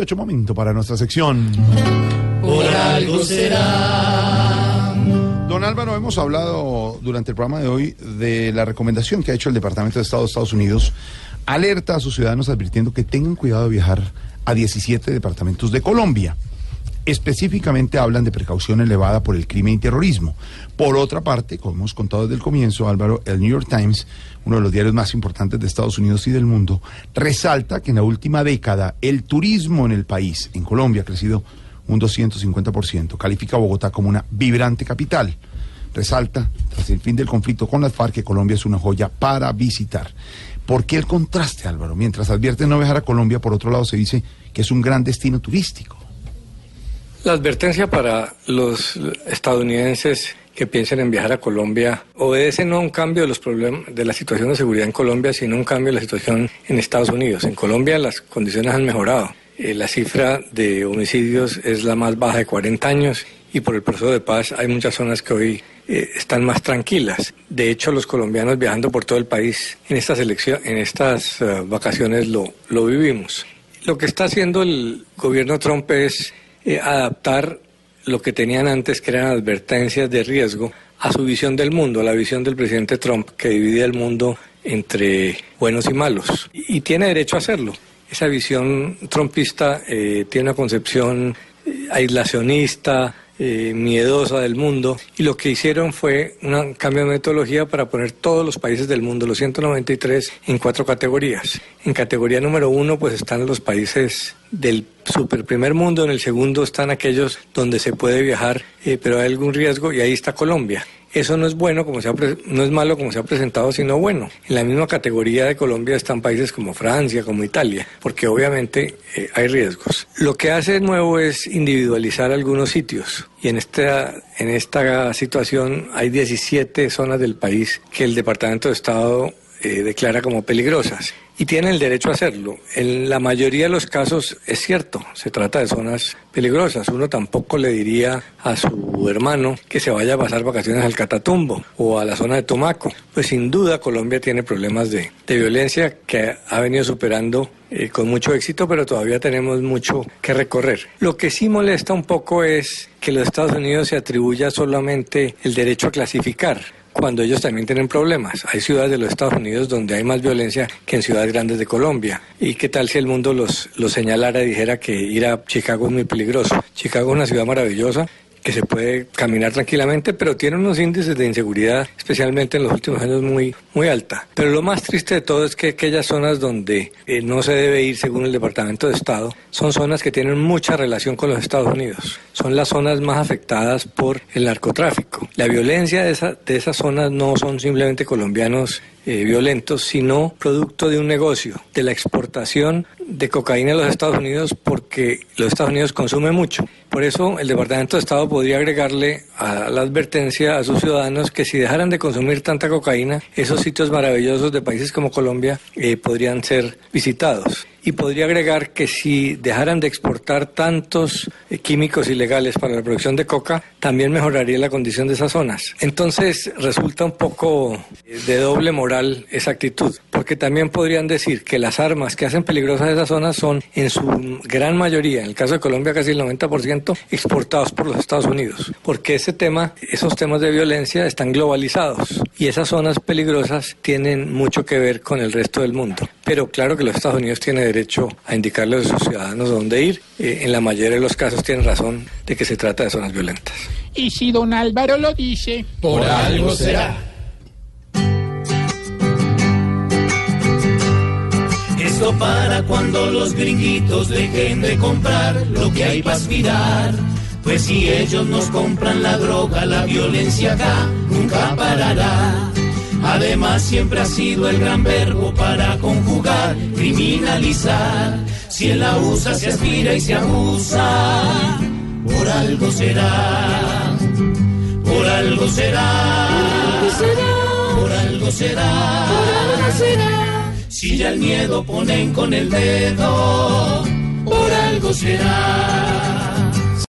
ocho momento para nuestra sección. Por algo será. Don Álvaro, hemos hablado durante el programa de hoy de la recomendación que ha hecho el Departamento de Estado de Estados Unidos. Alerta a sus ciudadanos advirtiendo que tengan cuidado de viajar a 17 departamentos de Colombia. Específicamente hablan de precaución elevada por el crimen y terrorismo. Por otra parte, como hemos contado desde el comienzo, Álvaro, el New York Times, uno de los diarios más importantes de Estados Unidos y del mundo, resalta que en la última década el turismo en el país, en Colombia, ha crecido un 250%. Califica a Bogotá como una vibrante capital. Resalta, tras el fin del conflicto con las FARC, que Colombia es una joya para visitar. ¿Por qué el contraste, Álvaro? Mientras advierte no viajar a Colombia, por otro lado se dice que es un gran destino turístico. La advertencia para los estadounidenses que piensen en viajar a Colombia obedece no a un cambio de los problemas de la situación de seguridad en Colombia, sino un cambio de la situación en Estados Unidos. En Colombia las condiciones han mejorado. Eh, la cifra de homicidios es la más baja de 40 años y por el proceso de paz hay muchas zonas que hoy eh, están más tranquilas. De hecho, los colombianos viajando por todo el país en estas, en estas uh, vacaciones lo, lo vivimos. Lo que está haciendo el gobierno Trump es eh, adaptar lo que tenían antes, que eran advertencias de riesgo, a su visión del mundo, a la visión del presidente Trump, que dividía el mundo entre buenos y malos. Y, y tiene derecho a hacerlo. Esa visión trumpista eh, tiene una concepción eh, aislacionista, eh, miedosa del mundo y lo que hicieron fue un cambio de metodología para poner todos los países del mundo, los 193, en cuatro categorías. En categoría número uno pues están los países del super primer mundo, en el segundo están aquellos donde se puede viajar eh, pero hay algún riesgo y ahí está Colombia. Eso no es bueno, como se ha no es malo como se ha presentado, sino bueno. En la misma categoría de Colombia están países como Francia, como Italia, porque obviamente eh, hay riesgos. Lo que hace nuevo es individualizar algunos sitios. Y en esta, en esta situación hay 17 zonas del país que el Departamento de Estado eh, declara como peligrosas y tiene el derecho a hacerlo. En la mayoría de los casos es cierto, se trata de zonas peligrosas. Uno tampoco le diría a su hermano que se vaya a pasar vacaciones al Catatumbo o a la zona de Tomaco. Pues sin duda Colombia tiene problemas de, de violencia que ha venido superando eh, con mucho éxito, pero todavía tenemos mucho que recorrer. Lo que sí molesta un poco es que los Estados Unidos se atribuya solamente el derecho a clasificar cuando ellos también tienen problemas. Hay ciudades de los Estados Unidos donde hay más violencia que en ciudades grandes de Colombia. ¿Y qué tal si el mundo los, los señalara y dijera que ir a Chicago es muy peligroso? Chicago es una ciudad maravillosa, que se puede caminar tranquilamente, pero tiene unos índices de inseguridad, especialmente en los últimos años, muy, muy alta. Pero lo más triste de todo es que aquellas zonas donde eh, no se debe ir, según el Departamento de Estado, son zonas que tienen mucha relación con los Estados Unidos. Son las zonas más afectadas por el narcotráfico. La violencia de, esa, de esas zonas no son simplemente colombianos eh, violentos, sino producto de un negocio, de la exportación de cocaína a los Estados Unidos porque los Estados Unidos consumen mucho. Por eso el Departamento de Estado podría agregarle a la advertencia a sus ciudadanos que si dejaran de consumir tanta cocaína, esos sitios maravillosos de países como Colombia eh, podrían ser visitados. Y podría agregar que si dejaran de exportar tantos eh, químicos ilegales para la producción de coca, también mejoraría la condición de esas zonas. Entonces resulta un poco eh, de doble moral esa actitud, porque también podrían decir que las armas que hacen peligrosas esas zonas son en su gran mayoría, en el caso de Colombia casi el 90%, exportados por los Estados Unidos, porque ese tema, esos temas de violencia están globalizados y esas zonas peligrosas tienen mucho que ver con el resto del mundo. Pero claro que los Estados Unidos tienen derecho a indicarle a sus ciudadanos dónde ir. Eh, en la mayoría de los casos tienen razón de que se trata de zonas violentas. Y si don Álvaro lo dice, por algo será. Para cuando los gringuitos dejen de comprar lo que hay para aspirar. Pues si ellos nos compran la droga, la violencia acá nunca parará. Además siempre ha sido el gran verbo para conjugar, criminalizar. Si él la usa, se aspira y se abusa, por algo será, por algo será, por algo será, por algo será. Si ya el miedo ponen con el dedo, por algo será.